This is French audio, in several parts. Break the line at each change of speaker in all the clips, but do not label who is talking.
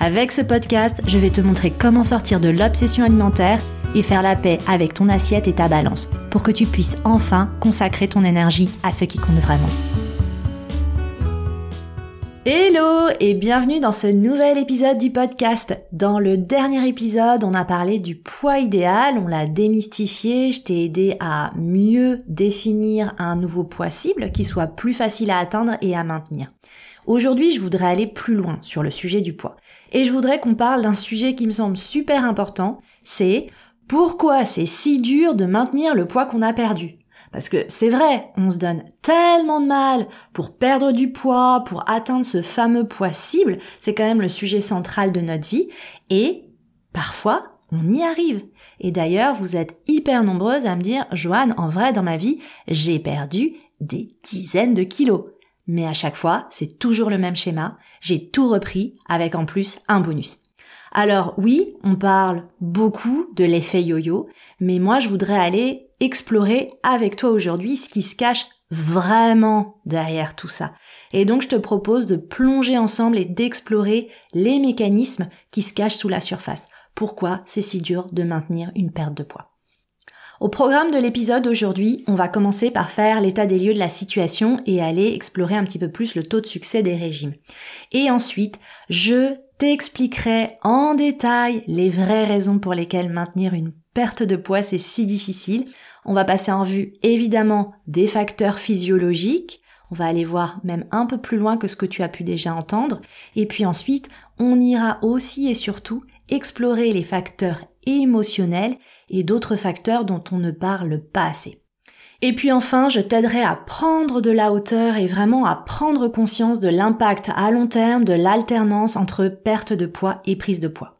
Avec ce podcast, je vais te montrer comment sortir de l'obsession alimentaire et faire la paix avec ton assiette et ta balance pour que tu puisses enfin consacrer ton énergie à ce qui compte vraiment. Hello et bienvenue dans ce nouvel épisode du podcast. Dans le dernier épisode, on a parlé du poids idéal, on l'a démystifié, je t'ai aidé à mieux définir un nouveau poids cible qui soit plus facile à atteindre et à maintenir. Aujourd'hui, je voudrais aller plus loin sur le sujet du poids. Et je voudrais qu'on parle d'un sujet qui me semble super important, c'est pourquoi c'est si dur de maintenir le poids qu'on a perdu. Parce que c'est vrai, on se donne tellement de mal pour perdre du poids, pour atteindre ce fameux poids cible, c'est quand même le sujet central de notre vie, et parfois, on y arrive. Et d'ailleurs, vous êtes hyper nombreuses à me dire, Joanne, en vrai, dans ma vie, j'ai perdu des dizaines de kilos. Mais à chaque fois, c'est toujours le même schéma. J'ai tout repris avec en plus un bonus. Alors oui, on parle beaucoup de l'effet yo-yo, mais moi je voudrais aller explorer avec toi aujourd'hui ce qui se cache vraiment derrière tout ça. Et donc je te propose de plonger ensemble et d'explorer les mécanismes qui se cachent sous la surface. Pourquoi c'est si dur de maintenir une perte de poids? Au programme de l'épisode d'aujourd'hui, on va commencer par faire l'état des lieux de la situation et aller explorer un petit peu plus le taux de succès des régimes. Et ensuite, je t'expliquerai en détail les vraies raisons pour lesquelles maintenir une perte de poids c'est si difficile. On va passer en vue évidemment des facteurs physiologiques, on va aller voir même un peu plus loin que ce que tu as pu déjà entendre. Et puis ensuite, on ira aussi et surtout explorer les facteurs émotionnels et d'autres facteurs dont on ne parle pas assez. Et puis enfin, je t'aiderai à prendre de la hauteur et vraiment à prendre conscience de l'impact à long terme de l'alternance entre perte de poids et prise de poids.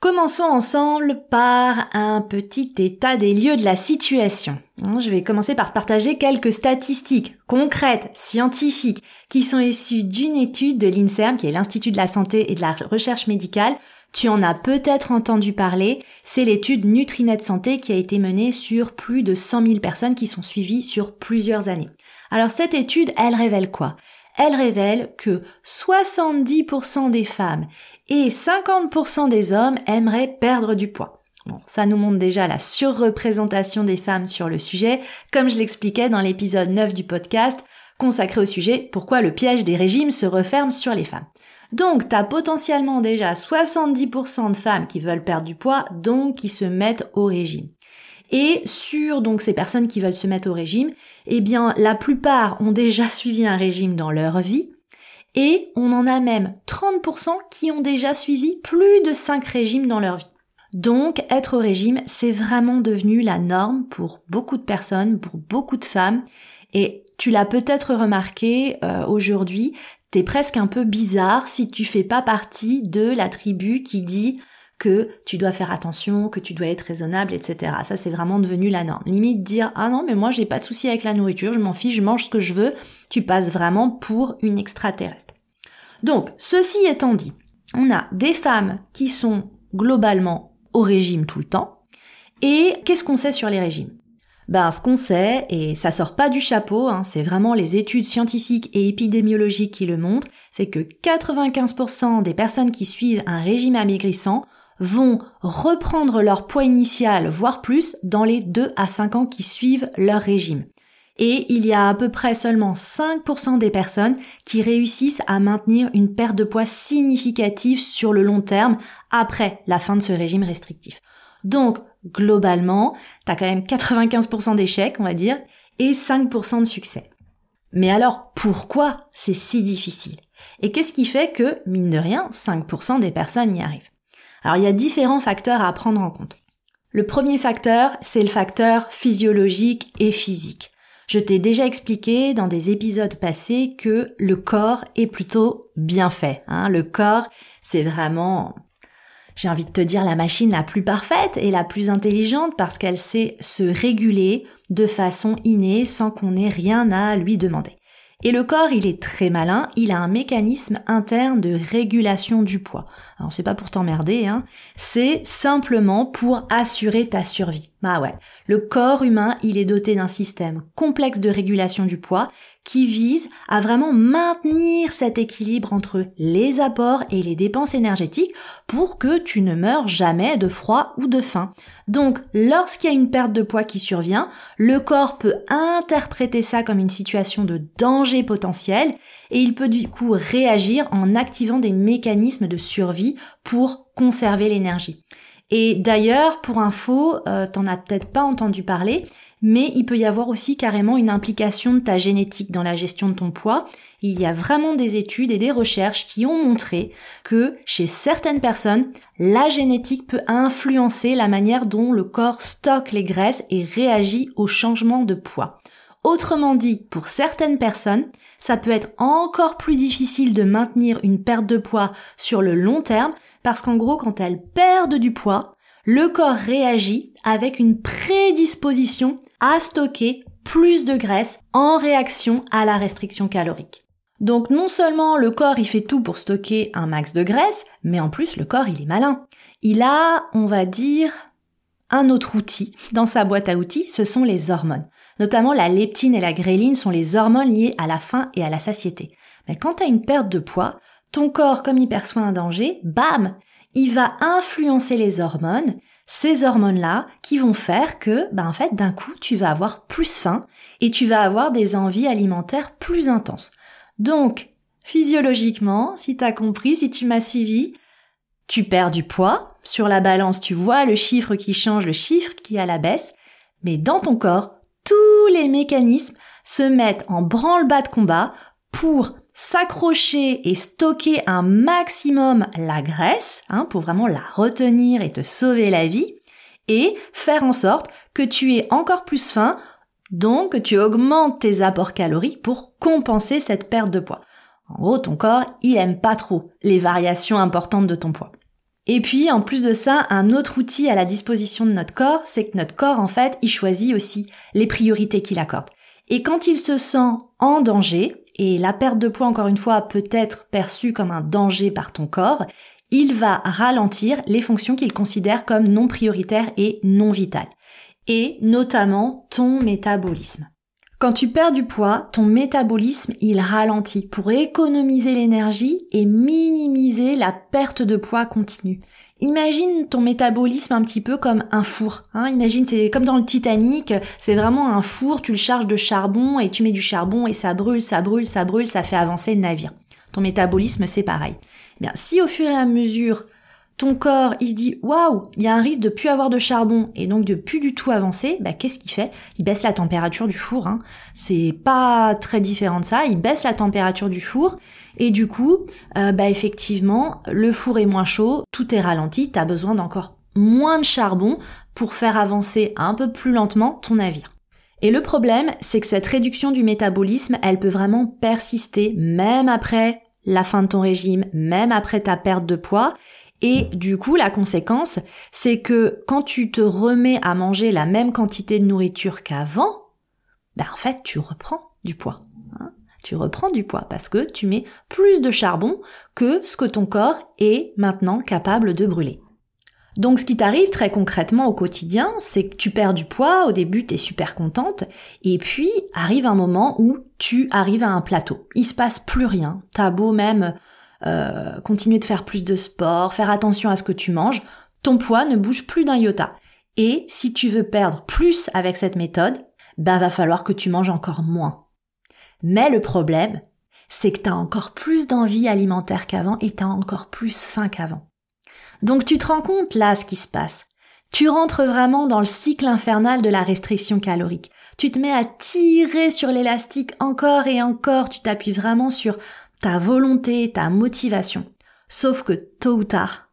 Commençons ensemble par un petit état des lieux de la situation. Hein, je vais commencer par partager quelques statistiques concrètes, scientifiques, qui sont issues d'une étude de l'INSERM, qui est l'Institut de la santé et de la recherche médicale. Tu en as peut-être entendu parler, c'est l'étude Nutrinet Santé qui a été menée sur plus de 100 000 personnes qui sont suivies sur plusieurs années. Alors cette étude, elle révèle quoi? Elle révèle que 70% des femmes et 50% des hommes aimeraient perdre du poids. Bon, ça nous montre déjà la surreprésentation des femmes sur le sujet, comme je l'expliquais dans l'épisode 9 du podcast consacré au sujet Pourquoi le piège des régimes se referme sur les femmes? Donc, t'as potentiellement déjà 70% de femmes qui veulent perdre du poids, donc qui se mettent au régime. Et sur donc ces personnes qui veulent se mettre au régime, eh bien la plupart ont déjà suivi un régime dans leur vie et on en a même 30% qui ont déjà suivi plus de 5 régimes dans leur vie. Donc être au régime, c'est vraiment devenu la norme pour beaucoup de personnes, pour beaucoup de femmes et tu l'as peut-être remarqué euh, aujourd'hui, t'es presque un peu bizarre si tu fais pas partie de la tribu qui dit que tu dois faire attention, que tu dois être raisonnable, etc. Ça, c'est vraiment devenu la norme. Limite dire, ah non, mais moi, j'ai pas de souci avec la nourriture, je m'en fiche, je mange ce que je veux, tu passes vraiment pour une extraterrestre. Donc, ceci étant dit, on a des femmes qui sont globalement au régime tout le temps. Et qu'est-ce qu'on sait sur les régimes? Ben, ce qu'on sait, et ça sort pas du chapeau, hein, c'est vraiment les études scientifiques et épidémiologiques qui le montrent, c'est que 95% des personnes qui suivent un régime amaigrissant vont reprendre leur poids initial, voire plus, dans les 2 à 5 ans qui suivent leur régime. Et il y a à peu près seulement 5% des personnes qui réussissent à maintenir une perte de poids significative sur le long terme après la fin de ce régime restrictif. Donc, globalement, t'as quand même 95% d'échecs, on va dire, et 5% de succès. Mais alors, pourquoi c'est si difficile? Et qu'est-ce qui fait que, mine de rien, 5% des personnes y arrivent? Alors il y a différents facteurs à prendre en compte. Le premier facteur, c'est le facteur physiologique et physique. Je t'ai déjà expliqué dans des épisodes passés que le corps est plutôt bien fait. Hein. Le corps, c'est vraiment j'ai envie de te dire la machine la plus parfaite et la plus intelligente parce qu'elle sait se réguler de façon innée sans qu'on ait rien à lui demander. Et le corps, il est très malin, il a un mécanisme interne de régulation du poids. Alors c'est pas pour t'emmerder, hein, c'est simplement pour assurer ta survie. Bah ouais, le corps humain, il est doté d'un système complexe de régulation du poids qui vise à vraiment maintenir cet équilibre entre les apports et les dépenses énergétiques pour que tu ne meurs jamais de froid ou de faim. Donc, lorsqu'il y a une perte de poids qui survient, le corps peut interpréter ça comme une situation de danger potentiel et il peut du coup réagir en activant des mécanismes de survie pour conserver l'énergie. Et d'ailleurs, pour info, euh, t'en as peut-être pas entendu parler, mais il peut y avoir aussi carrément une implication de ta génétique dans la gestion de ton poids. Il y a vraiment des études et des recherches qui ont montré que chez certaines personnes, la génétique peut influencer la manière dont le corps stocke les graisses et réagit au changement de poids. Autrement dit, pour certaines personnes, ça peut être encore plus difficile de maintenir une perte de poids sur le long terme parce qu'en gros, quand elles perdent du poids, le corps réagit avec une prédisposition à stocker plus de graisse en réaction à la restriction calorique. Donc non seulement le corps il fait tout pour stocker un max de graisse, mais en plus le corps il est malin. Il a, on va dire, un autre outil dans sa boîte à outils, ce sont les hormones. Notamment la leptine et la gréline sont les hormones liées à la faim et à la satiété. Mais quand tu as une perte de poids, ton corps, comme il perçoit un danger, bam, il va influencer les hormones, ces hormones-là qui vont faire que, bah, en fait, d'un coup, tu vas avoir plus faim et tu vas avoir des envies alimentaires plus intenses. Donc, physiologiquement, si tu as compris, si tu m'as suivi, tu perds du poids. Sur la balance, tu vois le chiffre qui change, le chiffre qui à la baisse. Mais dans ton corps, tous les mécanismes se mettent en branle-bas de combat pour s'accrocher et stocker un maximum la graisse, hein, pour vraiment la retenir et te sauver la vie, et faire en sorte que tu aies encore plus faim, donc que tu augmentes tes apports caloriques pour compenser cette perte de poids. En gros, ton corps, il aime pas trop les variations importantes de ton poids. Et puis, en plus de ça, un autre outil à la disposition de notre corps, c'est que notre corps, en fait, il choisit aussi les priorités qu'il accorde. Et quand il se sent en danger, et la perte de poids, encore une fois, peut être perçue comme un danger par ton corps, il va ralentir les fonctions qu'il considère comme non prioritaires et non vitales, et notamment ton métabolisme. Quand tu perds du poids, ton métabolisme, il ralentit pour économiser l'énergie et minimiser la perte de poids continue. Imagine ton métabolisme un petit peu comme un four. Hein. Imagine, c'est comme dans le Titanic, c'est vraiment un four, tu le charges de charbon et tu mets du charbon et ça brûle, ça brûle, ça brûle, ça fait avancer le navire. Ton métabolisme, c'est pareil. Eh bien, si au fur et à mesure, ton corps, il se dit waouh, il y a un risque de plus avoir de charbon et donc de plus du tout avancer, bah qu'est-ce qu'il fait? Il baisse la température du four. Hein. C'est pas très différent de ça. Il baisse la température du four et du coup, euh, bah effectivement, le four est moins chaud, tout est ralenti, t'as besoin d'encore moins de charbon pour faire avancer un peu plus lentement ton navire. Et le problème, c'est que cette réduction du métabolisme, elle peut vraiment persister même après la fin de ton régime, même après ta perte de poids. Et du coup, la conséquence, c'est que quand tu te remets à manger la même quantité de nourriture qu'avant, ben en fait, tu reprends du poids. Hein. tu reprends du poids parce que tu mets plus de charbon que ce que ton corps est maintenant capable de brûler. Donc ce qui t'arrive très concrètement au quotidien, c'est que tu perds du poids, au début tu es super contente, et puis arrive un moment où tu arrives à un plateau. Il se passe plus rien. T'as beau même euh, continuer de faire plus de sport, faire attention à ce que tu manges, ton poids ne bouge plus d'un iota. Et si tu veux perdre plus avec cette méthode, ben va falloir que tu manges encore moins. Mais le problème, c'est que tu as encore plus d'envie alimentaire qu'avant et tu encore plus faim qu'avant. Donc tu te rends compte là ce qui se passe. Tu rentres vraiment dans le cycle infernal de la restriction calorique. Tu te mets à tirer sur l'élastique encore et encore, tu t'appuies vraiment sur ta volonté, ta motivation. Sauf que tôt ou tard,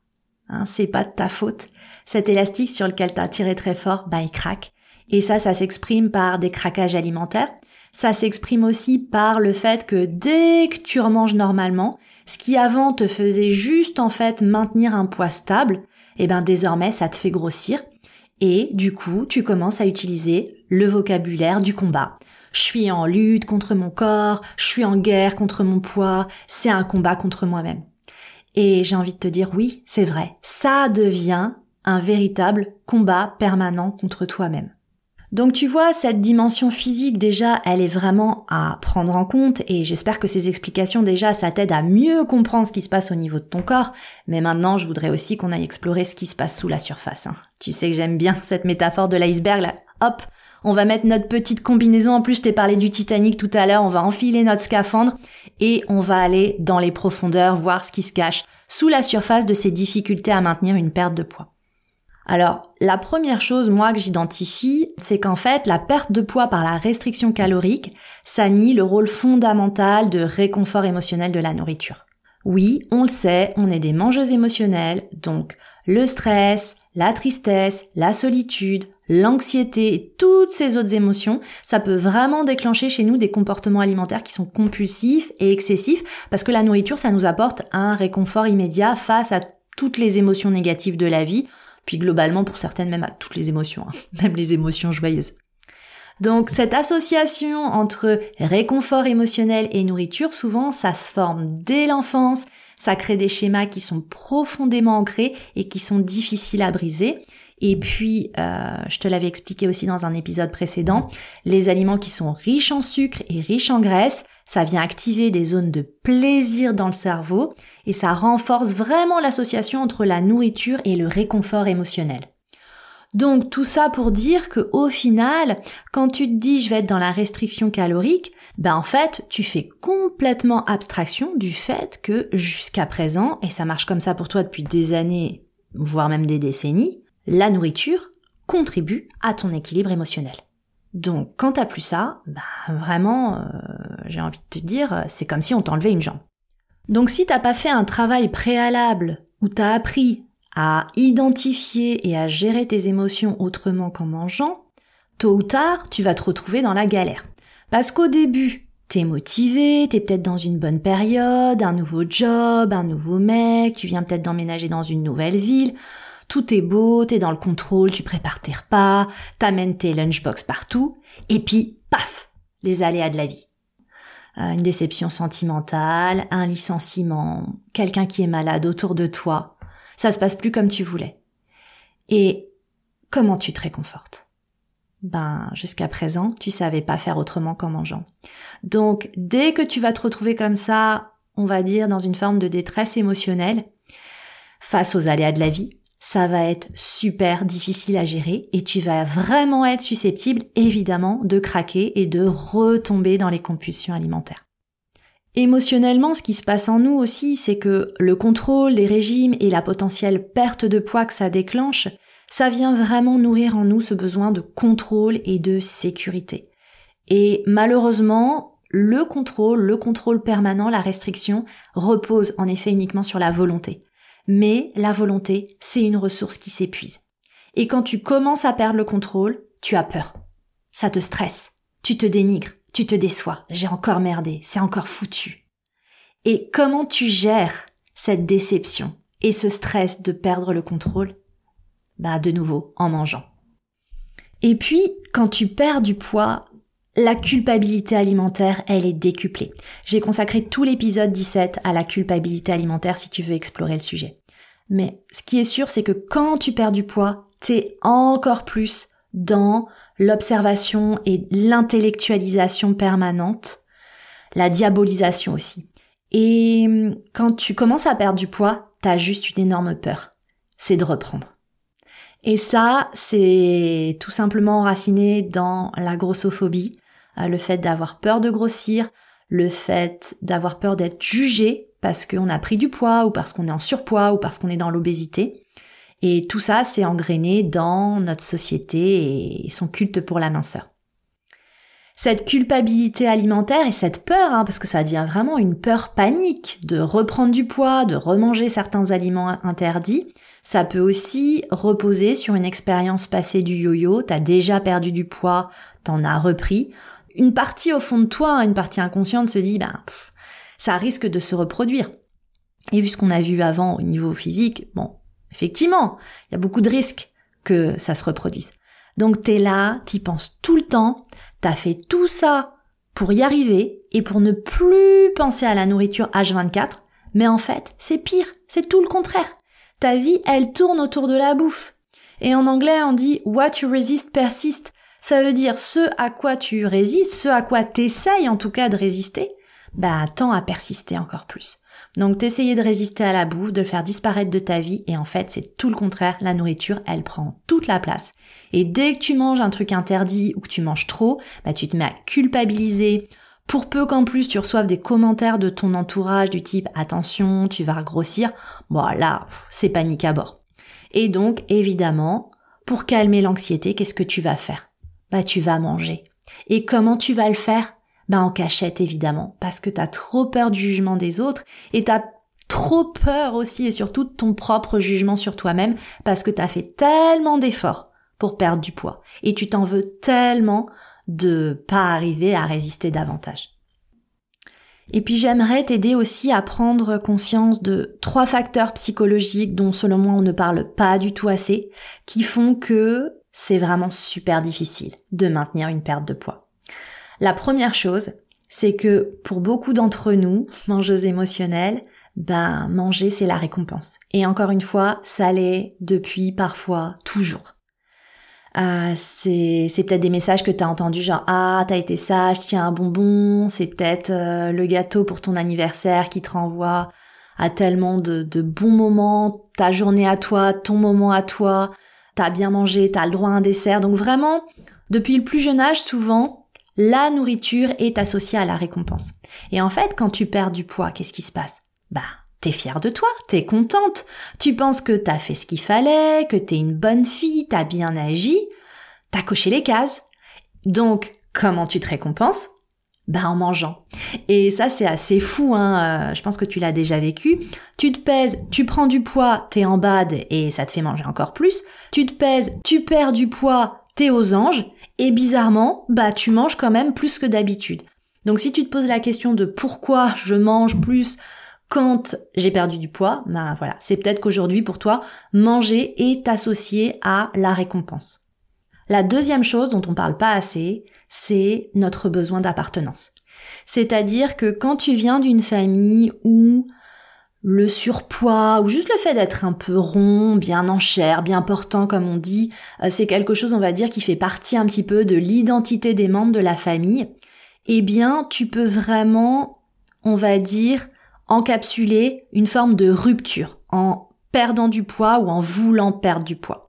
hein, c'est pas de ta faute, cet élastique sur lequel t'as tiré très fort, bah il craque. Et ça, ça s'exprime par des craquages alimentaires. Ça s'exprime aussi par le fait que dès que tu remanges normalement, Ce qui avant te faisait juste en fait maintenir un poids stable, eh ben désormais ça te fait grossir et du coup tu commences à utiliser le vocabulaire du combat. Je suis en lutte contre mon corps, je suis en guerre contre mon poids, c'est un combat contre moi-même. Et j'ai envie de te dire oui, c'est vrai, ça devient un véritable combat permanent contre toi-même. Donc tu vois, cette dimension physique déjà, elle est vraiment à prendre en compte et j'espère que ces explications déjà, ça t'aide à mieux comprendre ce qui se passe au niveau de ton corps. Mais maintenant, je voudrais aussi qu'on aille explorer ce qui se passe sous la surface. Hein. Tu sais que j'aime bien cette métaphore de l'iceberg là. Hop, on va mettre notre petite combinaison. En plus, je t'ai parlé du Titanic tout à l'heure. On va enfiler notre scaphandre et on va aller dans les profondeurs, voir ce qui se cache sous la surface de ces difficultés à maintenir une perte de poids. Alors, la première chose, moi, que j'identifie, c'est qu'en fait, la perte de poids par la restriction calorique, ça nie le rôle fondamental de réconfort émotionnel de la nourriture. Oui, on le sait, on est des mangeuses émotionnelles, donc le stress, la tristesse, la solitude, l'anxiété toutes ces autres émotions, ça peut vraiment déclencher chez nous des comportements alimentaires qui sont compulsifs et excessifs parce que la nourriture, ça nous apporte un réconfort immédiat face à toutes les émotions négatives de la vie puis globalement pour certaines même à toutes les émotions, hein. même les émotions joyeuses. Donc cette association entre réconfort émotionnel et nourriture, souvent ça se forme dès l'enfance, ça crée des schémas qui sont profondément ancrés et qui sont difficiles à briser. Et puis, euh, je te l'avais expliqué aussi dans un épisode précédent, les aliments qui sont riches en sucre et riches en graisse, ça vient activer des zones de plaisir dans le cerveau et ça renforce vraiment l'association entre la nourriture et le réconfort émotionnel. Donc tout ça pour dire que au final, quand tu te dis je vais être dans la restriction calorique, ben en fait, tu fais complètement abstraction du fait que jusqu'à présent, et ça marche comme ça pour toi depuis des années, voire même des décennies, la nourriture contribue à ton équilibre émotionnel. Donc quand t'as plus ça, bah vraiment, euh, j'ai envie de te dire, c'est comme si on t'enlevait une jambe. Donc si t'as pas fait un travail préalable où t'as appris à identifier et à gérer tes émotions autrement qu'en mangeant, tôt ou tard, tu vas te retrouver dans la galère. Parce qu'au début, t'es motivé, t'es peut-être dans une bonne période, un nouveau job, un nouveau mec, tu viens peut-être d'emménager dans une nouvelle ville, tout est beau, t'es dans le contrôle, tu prépares tes repas, t'amènes tes lunchbox partout, et puis, paf, les aléas de la vie. Euh, une déception sentimentale, un licenciement, quelqu'un qui est malade autour de toi, ça se passe plus comme tu voulais. Et comment tu te réconfortes? Ben, jusqu'à présent, tu savais pas faire autrement qu'en mangeant. Donc, dès que tu vas te retrouver comme ça, on va dire dans une forme de détresse émotionnelle, face aux aléas de la vie, ça va être super difficile à gérer et tu vas vraiment être susceptible, évidemment, de craquer et de retomber dans les compulsions alimentaires. Émotionnellement, ce qui se passe en nous aussi, c'est que le contrôle les régimes et la potentielle perte de poids que ça déclenche, ça vient vraiment nourrir en nous ce besoin de contrôle et de sécurité. Et malheureusement, le contrôle, le contrôle permanent, la restriction repose en effet uniquement sur la volonté. Mais la volonté, c'est une ressource qui s'épuise. Et quand tu commences à perdre le contrôle, tu as peur. Ça te stresse. Tu te dénigres. Tu te déçois. J'ai encore merdé. C'est encore foutu. Et comment tu gères cette déception et ce stress de perdre le contrôle? Bah, de nouveau, en mangeant. Et puis, quand tu perds du poids, la culpabilité alimentaire, elle est décuplée. J'ai consacré tout l'épisode 17 à la culpabilité alimentaire si tu veux explorer le sujet. Mais ce qui est sûr, c'est que quand tu perds du poids, t'es encore plus dans l'observation et l'intellectualisation permanente, la diabolisation aussi. Et quand tu commences à perdre du poids, t'as juste une énorme peur. C'est de reprendre. Et ça, c'est tout simplement enraciné dans la grossophobie, le fait d'avoir peur de grossir, le fait d'avoir peur d'être jugé parce qu'on a pris du poids ou parce qu'on est en surpoids ou parce qu'on est dans l'obésité. Et tout ça, c'est engrainé dans notre société et son culte pour la minceur. Cette culpabilité alimentaire et cette peur, hein, parce que ça devient vraiment une peur panique de reprendre du poids, de remanger certains aliments interdits, ça peut aussi reposer sur une expérience passée du yo-yo, t'as déjà perdu du poids, t'en as repris, une partie au fond de toi, une partie inconsciente se dit, ben, ça risque de se reproduire. Et vu ce qu'on a vu avant au niveau physique, bon, effectivement, il y a beaucoup de risques que ça se reproduise. Donc t'es là, t'y penses tout le temps, t'as fait tout ça pour y arriver et pour ne plus penser à la nourriture H24, mais en fait, c'est pire, c'est tout le contraire. Ta vie, elle tourne autour de la bouffe. Et en anglais, on dit what you resist persist. Ça veut dire ce à quoi tu résistes, ce à quoi t'essayes en tout cas de résister, bah tend à persister encore plus. Donc t'essayer de résister à la bouffe, de le faire disparaître de ta vie, et en fait c'est tout le contraire, la nourriture elle prend toute la place. Et dès que tu manges un truc interdit ou que tu manges trop, bah tu te mets à culpabiliser, pour peu qu'en plus tu reçoives des commentaires de ton entourage du type attention, tu vas grossir, bon là, c'est panique à bord. Et donc évidemment, pour calmer l'anxiété, qu'est-ce que tu vas faire? Bah tu vas manger. Et comment tu vas le faire? Bah en cachette évidemment, parce que t'as trop peur du jugement des autres et t'as trop peur aussi et surtout de ton propre jugement sur toi-même parce que t'as fait tellement d'efforts pour perdre du poids et tu t'en veux tellement de pas arriver à résister davantage. Et puis j'aimerais t'aider aussi à prendre conscience de trois facteurs psychologiques dont selon moi on ne parle pas du tout assez, qui font que c'est vraiment super difficile de maintenir une perte de poids. La première chose, c'est que pour beaucoup d'entre nous, mangeuses émotionnelles, ben manger c'est la récompense. Et encore une fois, ça l'est depuis parfois toujours. Euh, c'est c'est peut-être des messages que t'as entendus genre ah t'as été sage tiens un bonbon c'est peut-être euh, le gâteau pour ton anniversaire qui te renvoie à tellement de, de bons moments ta journée à toi ton moment à toi t'as bien mangé t'as le droit à un dessert donc vraiment depuis le plus jeune âge souvent la nourriture est associée à la récompense. Et en fait, quand tu perds du poids, qu'est-ce qui se passe? Bah, t'es fière de toi, t'es contente, tu penses que t'as fait ce qu'il fallait, que t'es une bonne fille, t'as bien agi, t'as coché les cases. Donc, comment tu te récompenses? Bah en mangeant. Et ça c'est assez fou, hein. Euh, je pense que tu l'as déjà vécu. Tu te pèses, tu prends du poids, t'es en bad et ça te fait manger encore plus. Tu te pèses, tu perds du poids, t'es aux anges et bizarrement, bah tu manges quand même plus que d'habitude. Donc si tu te poses la question de pourquoi je mange plus quand j'ai perdu du poids, bah voilà, c'est peut-être qu'aujourd'hui pour toi, manger est associé à la récompense. La deuxième chose dont on parle pas assez, c'est notre besoin d'appartenance. C'est-à-dire que quand tu viens d'une famille où le surpoids ou juste le fait d'être un peu rond, bien en chair, bien portant comme on dit, euh, c'est quelque chose on va dire qui fait partie un petit peu de l'identité des membres de la famille, eh bien tu peux vraiment, on va dire, encapsuler une forme de rupture en perdant du poids ou en voulant perdre du poids.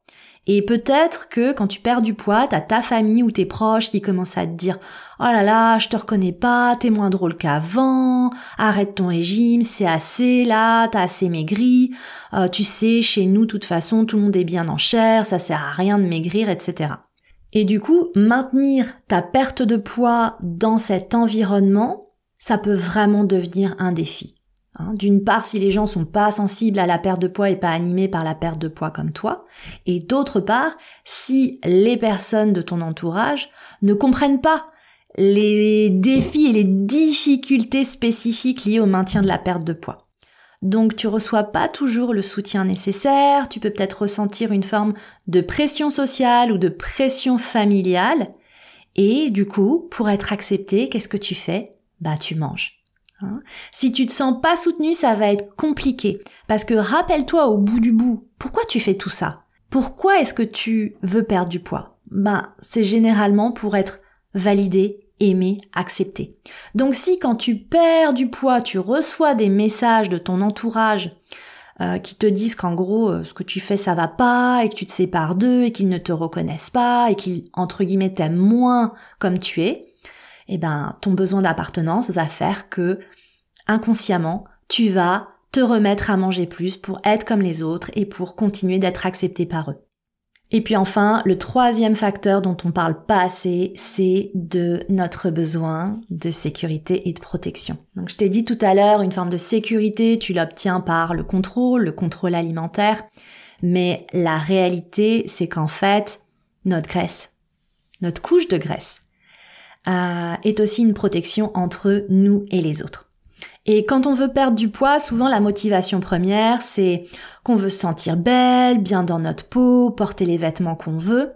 Et peut-être que quand tu perds du poids, t'as ta famille ou tes proches qui commencent à te dire « Oh là là, je te reconnais pas, t'es moins drôle qu'avant, arrête ton régime, c'est assez là, t'as assez maigri, euh, tu sais, chez nous, de toute façon, tout le monde est bien en chair, ça sert à rien de maigrir, etc. » Et du coup, maintenir ta perte de poids dans cet environnement, ça peut vraiment devenir un défi. Hein, d'une part, si les gens sont pas sensibles à la perte de poids et pas animés par la perte de poids comme toi, et d'autre part, si les personnes de ton entourage ne comprennent pas les défis et les difficultés spécifiques liées au maintien de la perte de poids. Donc tu reçois pas toujours le soutien nécessaire, tu peux peut-être ressentir une forme de pression sociale ou de pression familiale, et du coup, pour être accepté, qu'est-ce que tu fais? Bah tu manges. Hein. si tu te sens pas soutenu, ça va être compliqué. Parce que rappelle-toi au bout du bout, pourquoi tu fais tout ça? Pourquoi est-ce que tu veux perdre du poids? Ben, c'est généralement pour être validé, aimé, accepté. Donc si quand tu perds du poids, tu reçois des messages de ton entourage euh, qui te disent qu'en gros euh, ce que tu fais ça va pas et que tu te sépares d'eux et qu'ils ne te reconnaissent pas et qu'ils entre guillemets t'aiment moins comme tu es, eh ben, ton besoin d'appartenance va faire que, inconsciemment, tu vas te remettre à manger plus pour être comme les autres et pour continuer d'être accepté par eux. Et puis enfin, le troisième facteur dont on parle pas assez, c'est de notre besoin de sécurité et de protection. Donc je t'ai dit tout à l'heure, une forme de sécurité, tu l'obtiens par le contrôle, le contrôle alimentaire, mais la réalité, c'est qu'en fait, notre graisse, notre couche de graisse, euh, est aussi une protection entre nous et les autres. Et quand on veut perdre du poids, souvent la motivation première, c'est qu'on veut se sentir belle, bien dans notre peau, porter les vêtements qu'on veut.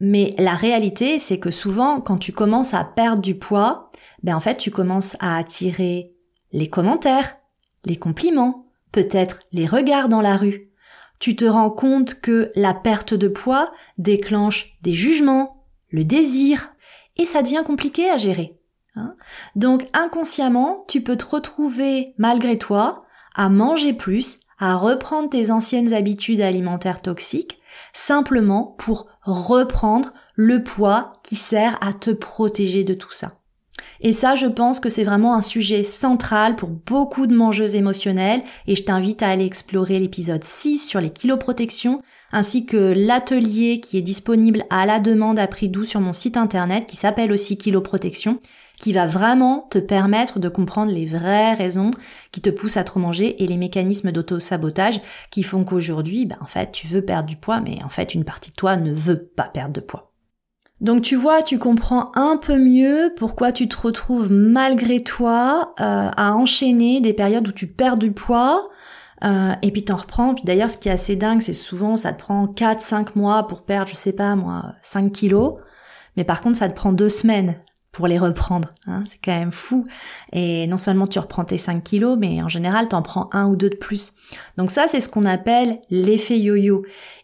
Mais la réalité, c'est que souvent, quand tu commences à perdre du poids, ben en fait, tu commences à attirer les commentaires, les compliments, peut-être les regards dans la rue. Tu te rends compte que la perte de poids déclenche des jugements, le désir, et ça devient compliqué à gérer. Hein. Donc inconsciemment, tu peux te retrouver malgré toi à manger plus, à reprendre tes anciennes habitudes alimentaires toxiques, simplement pour reprendre le poids qui sert à te protéger de tout ça. Et ça, je pense que c'est vraiment un sujet central pour beaucoup de mangeuses émotionnelles et je t'invite à aller explorer l'épisode 6 sur les kiloprotections ainsi que l'atelier qui est disponible à la demande à prix doux sur mon site internet qui s'appelle aussi Kiloprotection qui va vraiment te permettre de comprendre les vraies raisons qui te poussent à trop manger et les mécanismes d'auto-sabotage qui font qu'aujourd'hui, ben, en fait, tu veux perdre du poids, mais en fait, une partie de toi ne veut pas perdre de poids. Donc tu vois, tu comprends un peu mieux pourquoi tu te retrouves malgré toi euh, à enchaîner des périodes où tu perds du poids euh, et puis t'en reprends. Puis d'ailleurs, ce qui est assez dingue, c'est souvent ça te prend 4-5 mois pour perdre, je sais pas moi, 5 kilos. Mais par contre, ça te prend deux semaines pour les reprendre. Hein, c'est quand même fou. Et non seulement tu reprends tes 5 kilos, mais en général, t'en prends un ou deux de plus. Donc ça, c'est ce qu'on appelle l'effet yo-yo.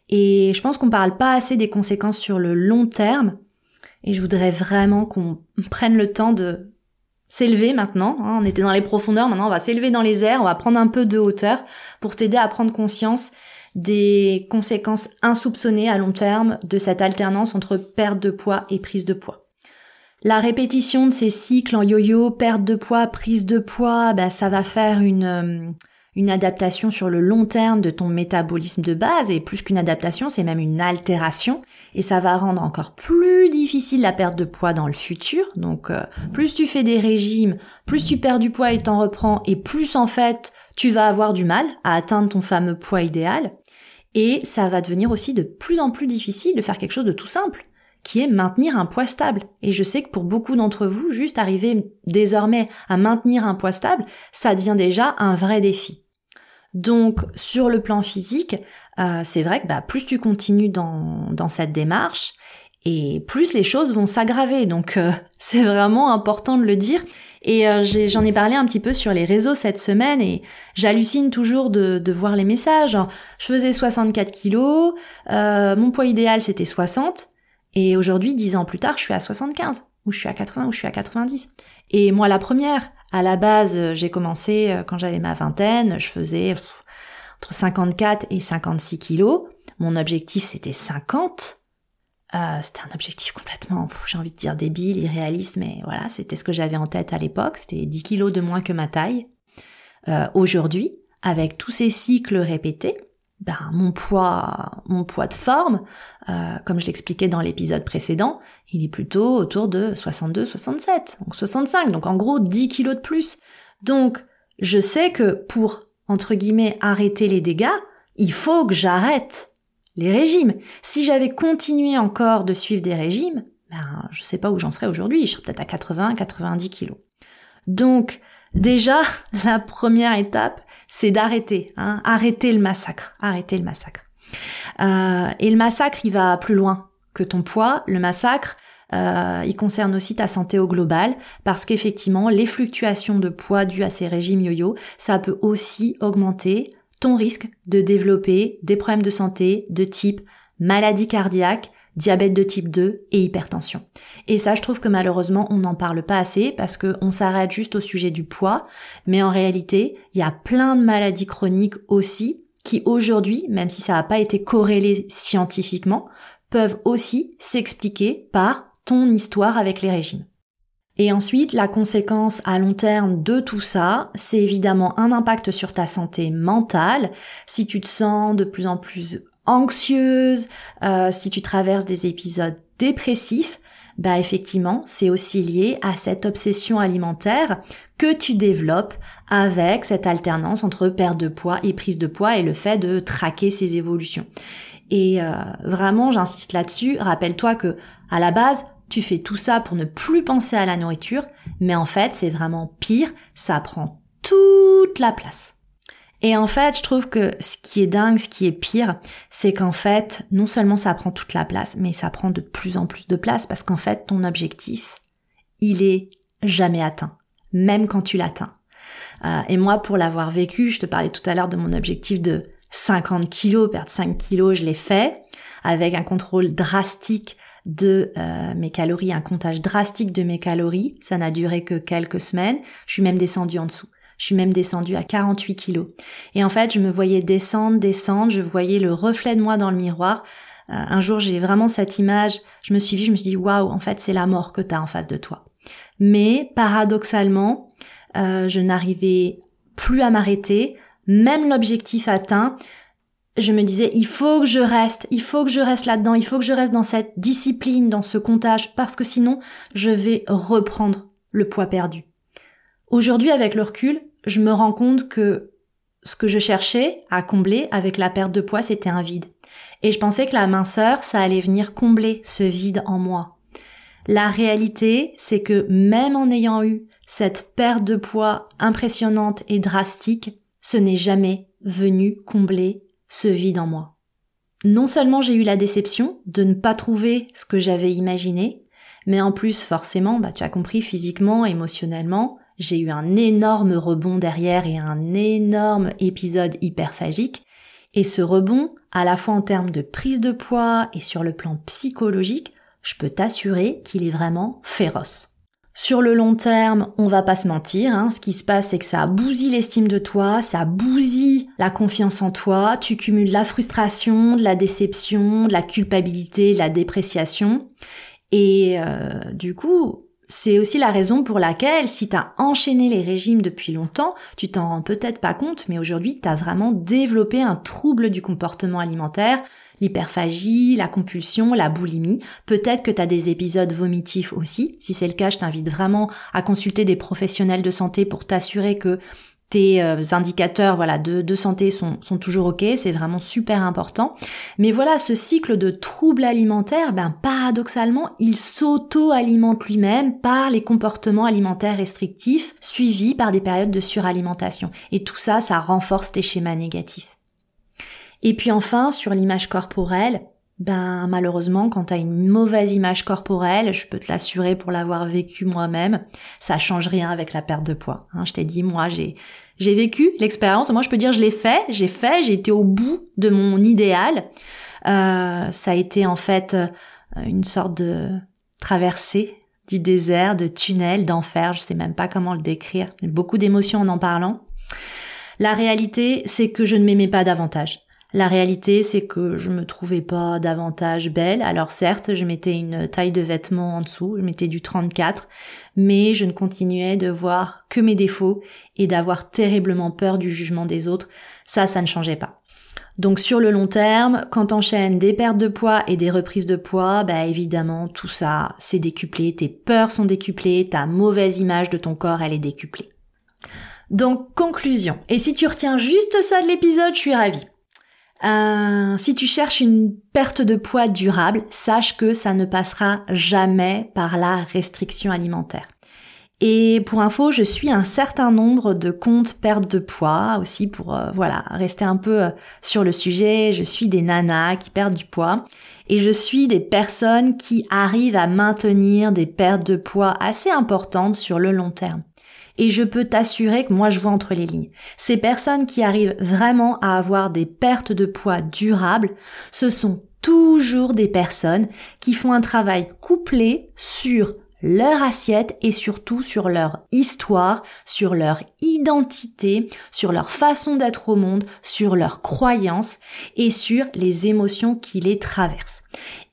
Et je pense qu'on parle pas assez des conséquences sur le long terme. Et je voudrais vraiment qu'on prenne le temps de s'élever maintenant. Hein. On était dans les profondeurs, maintenant on va s'élever dans les airs, on va prendre un peu de hauteur pour t'aider à prendre conscience des conséquences insoupçonnées à long terme de cette alternance entre perte de poids et prise de poids. La répétition de ces cycles en yo-yo, perte de poids, prise de poids, bah, ça va faire une, euh, une adaptation sur le long terme de ton métabolisme de base, et plus qu'une adaptation, c'est même une altération, et ça va rendre encore plus difficile la perte de poids dans le futur. Donc euh, plus tu fais des régimes, plus tu perds du poids et t'en reprends, et plus en fait tu vas avoir du mal à atteindre ton fameux poids idéal. Et ça va devenir aussi de plus en plus difficile de faire quelque chose de tout simple qui est maintenir un poids stable. Et je sais que pour beaucoup d'entre vous, juste arriver désormais à maintenir un poids stable, ça devient déjà un vrai défi. Donc sur le plan physique, euh, c'est vrai que bah, plus tu continues dans, dans cette démarche, et plus les choses vont s'aggraver. Donc euh, c'est vraiment important de le dire. Et euh, j'en ai, parlé un petit peu sur les réseaux cette semaine et j'hallucine toujours de, de, voir les messages. je faisais 64 kilos, mon poids idéal c'était 60, et aujourd'hui, dix ans plus tard, je suis à 75, ou je suis à 80, ou je suis à 90. Et moi, la première, à la base, euh, j'ai commencé euh, quand j'avais ma vingtaine, je faisais entre 54 et 56 kilos. Mon objectif, c'était 50. Euh, c'était un objectif complètement, j'ai envie de dire débile, irréaliste, mais voilà, c'était ce que j'avais en tête à l'époque. C'était 10 kilos de moins que ma taille. Aujourd'hui, avec tous ces cycles répétés, ben, mon poids, mon poids de forme, euh, comme je l'expliquais dans l'épisode précédent, il est plutôt autour de 62-67, donc 65, donc en gros 10 kilos de plus. Donc, je sais que pour, entre guillemets, arrêter les dégâts, il faut que j'arrête les régimes. Si j'avais continué encore de suivre des régimes, ben, je sais pas où j'en serais aujourd'hui, je serais peut-être à 80, 90 kilos. Donc, déjà, la première étape, c'est d'arrêter, hein, arrêter le massacre, arrêter le massacre. Euh, et le massacre, il va plus loin que ton poids. Le massacre, euh, il concerne aussi ta santé au global, parce qu'effectivement, les fluctuations de poids dues à ces régimes yo-yo, ça peut aussi augmenter ton risque de développer des problèmes de santé de type maladie cardiaque, diabète de type 2 et hypertension. Et ça, je trouve que malheureusement, on n'en parle pas assez parce qu'on s'arrête juste au sujet du poids, mais en réalité, il y a plein de maladies chroniques aussi qui aujourd'hui, même si ça n'a pas été corrélé scientifiquement, peuvent aussi s'expliquer par ton histoire avec les régimes. Et ensuite, la conséquence à long terme de tout ça, c'est évidemment un impact sur ta santé mentale. Si tu te sens de plus en plus anxieuse, euh, si tu traverses des épisodes dépressifs, bah effectivement, c'est aussi lié à cette obsession alimentaire que tu développes avec cette alternance entre perte de poids et prise de poids et le fait de traquer ces évolutions. Et euh, vraiment, j'insiste là-dessus. Rappelle-toi que à la base, tu fais tout ça pour ne plus penser à la nourriture, mais en fait, c'est vraiment pire. Ça prend toute la place. Et en fait, je trouve que ce qui est dingue, ce qui est pire, c'est qu'en fait, non seulement ça prend toute la place, mais ça prend de plus en plus de place parce qu'en fait, ton objectif, il est jamais atteint, même quand tu l'atteins. Euh, et moi, pour l'avoir vécu, je te parlais tout à l'heure de mon objectif de 50 kilos, perdre 5 kilos, je l'ai fait avec un contrôle drastique de euh, mes calories, un comptage drastique de mes calories. Ça n'a duré que quelques semaines. Je suis même descendue en dessous. Je suis même descendue à 48 kilos. Et en fait, je me voyais descendre, descendre, je voyais le reflet de moi dans le miroir. Euh, un jour, j'ai vraiment cette image, je me suis vue, je me suis dit, waouh, en fait, c'est la mort que tu as en face de toi. Mais paradoxalement, euh, je n'arrivais plus à m'arrêter, même l'objectif atteint, je me disais, il faut que je reste, il faut que je reste là-dedans, il faut que je reste dans cette discipline, dans ce comptage, parce que sinon, je vais reprendre le poids perdu. Aujourd'hui, avec le recul, je me rends compte que ce que je cherchais à combler avec la perte de poids, c'était un vide. Et je pensais que la minceur, ça allait venir combler ce vide en moi. La réalité, c'est que même en ayant eu cette perte de poids impressionnante et drastique, ce n'est jamais venu combler ce vide en moi. Non seulement j'ai eu la déception de ne pas trouver ce que j'avais imaginé, mais en plus forcément, bah, tu as compris, physiquement, émotionnellement, j'ai eu un énorme rebond derrière et un énorme épisode hyperphagique. Et ce rebond, à la fois en termes de prise de poids et sur le plan psychologique, je peux t'assurer qu'il est vraiment féroce. Sur le long terme, on va pas se mentir, hein, ce qui se passe c'est que ça bousille l'estime de toi, ça bousille la confiance en toi, tu cumules la frustration, de la déception, de la culpabilité, de la dépréciation. Et euh, du coup, c'est aussi la raison pour laquelle, si tu as enchaîné les régimes depuis longtemps, tu t'en rends peut-être pas compte, mais aujourd'hui, tu as vraiment développé un trouble du comportement alimentaire, l'hyperphagie, la compulsion, la boulimie. Peut-être que tu as des épisodes vomitifs aussi. Si c'est le cas, je t'invite vraiment à consulter des professionnels de santé pour t'assurer que tes euh, indicateurs voilà de, santé sont, sont toujours ok, c'est vraiment super important. Mais voilà, ce cycle de troubles alimentaires, ben paradoxalement, il s'auto-alimente lui-même par les comportements alimentaires restrictifs suivis par des périodes de suralimentation. Et tout ça, ça renforce tes schémas négatifs. Et puis enfin, sur l'image corporelle, ben malheureusement quand tu as une mauvaise image corporelle, je peux te l'assurer pour l'avoir vécu moi-même, ça change rien avec la perte de poids. Hein. je t'ai dit moi j'ai j'ai vécu l'expérience, moi je peux dire je l'ai fait, j'ai fait, j'ai été au bout de mon idéal. Euh, ça a été en fait euh, une sorte de traversée du désert, de tunnel, d'enfer, je sais même pas comment le décrire, beaucoup d'émotions en en parlant. La réalité, c'est que je ne m'aimais pas davantage. La réalité, c'est que je me trouvais pas davantage belle. Alors certes, je mettais une taille de vêtements en dessous, je mettais du 34, mais je ne continuais de voir que mes défauts et d'avoir terriblement peur du jugement des autres. Ça, ça ne changeait pas. Donc sur le long terme, quand t'enchaînes des pertes de poids et des reprises de poids, bah évidemment tout ça c'est décuplé, tes peurs sont décuplées, ta mauvaise image de ton corps elle est décuplée. Donc conclusion. Et si tu retiens juste ça de l'épisode, je suis ravie. Euh, si tu cherches une perte de poids durable, sache que ça ne passera jamais par la restriction alimentaire. Et pour info, je suis un certain nombre de comptes perte de poids aussi pour euh, voilà rester un peu euh, sur le sujet. Je suis des nanas qui perdent du poids et je suis des personnes qui arrivent à maintenir des pertes de poids assez importantes sur le long terme. Et je peux t'assurer que moi je vois entre les lignes. Ces personnes qui arrivent vraiment à avoir des pertes de poids durables, ce sont toujours des personnes qui font un travail couplé sur leur assiette et surtout sur leur histoire, sur leur identité, sur leur façon d'être au monde, sur leurs croyances et sur les émotions qui les traversent.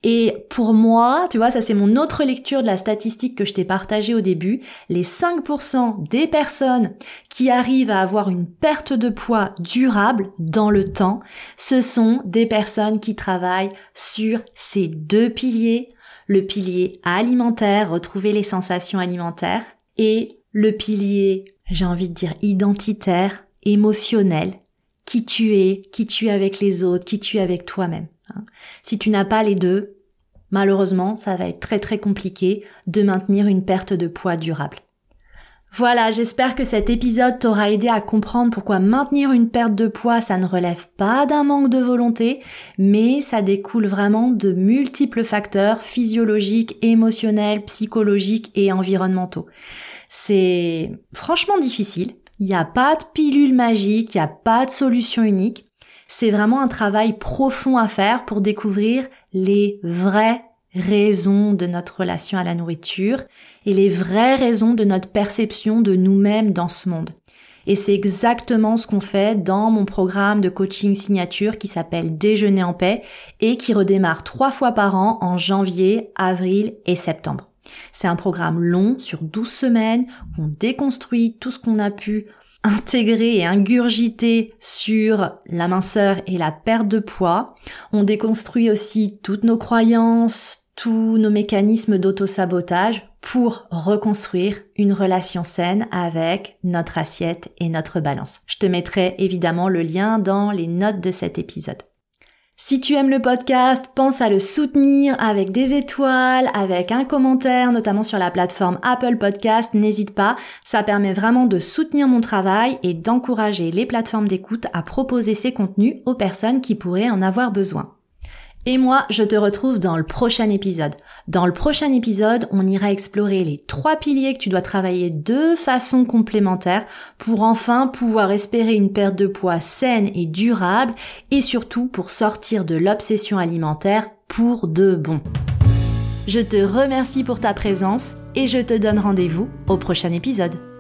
Et pour moi, tu vois, ça c'est mon autre lecture de la statistique que je t'ai partagée au début, les 5% des personnes qui arrivent à avoir une perte de poids durable dans le temps, ce sont des personnes qui travaillent sur ces deux piliers, le pilier alimentaire, retrouver les sensations alimentaires, et le pilier, j'ai envie de dire, identitaire, émotionnel, qui tu es, qui tu es avec les autres, qui tu es avec toi-même. Hein. Si tu n'as pas les deux, malheureusement, ça va être très très compliqué de maintenir une perte de poids durable. Voilà, j'espère que cet épisode t'aura aidé à comprendre pourquoi maintenir une perte de poids, ça ne relève pas d'un manque de volonté, mais ça découle vraiment de multiples facteurs physiologiques, émotionnels, psychologiques et environnementaux. C'est franchement difficile. Il n'y a pas de pilule magique, il n'y a pas de solution unique. C'est vraiment un travail profond à faire pour découvrir les vrais raisons de notre relation à la nourriture et les vraies raisons de notre perception de nous-mêmes dans ce monde. Et c'est exactement ce qu'on fait dans mon programme de coaching signature qui s'appelle Déjeuner en paix et qui redémarre trois fois par an en janvier, avril et septembre. C'est un programme long sur 12 semaines où on déconstruit tout ce qu'on a pu intégrer et ingurgiter sur la minceur et la perte de poids. On déconstruit aussi toutes nos croyances, tous nos mécanismes d'auto-sabotage pour reconstruire une relation saine avec notre assiette et notre balance. Je te mettrai évidemment le lien dans les notes de cet épisode. Si tu aimes le podcast, pense à le soutenir avec des étoiles, avec un commentaire, notamment sur la plateforme Apple Podcast. N'hésite pas, ça permet vraiment de soutenir mon travail et d'encourager les plateformes d'écoute à proposer ces contenus aux personnes qui pourraient en avoir besoin. Et moi, je te retrouve dans le prochain épisode. Dans le prochain épisode, on ira explorer les trois piliers que tu dois travailler de façon complémentaire pour enfin pouvoir espérer une perte de poids saine et durable et surtout pour sortir de l'obsession alimentaire pour de bon. Je te remercie pour ta présence et je te donne rendez-vous au prochain épisode.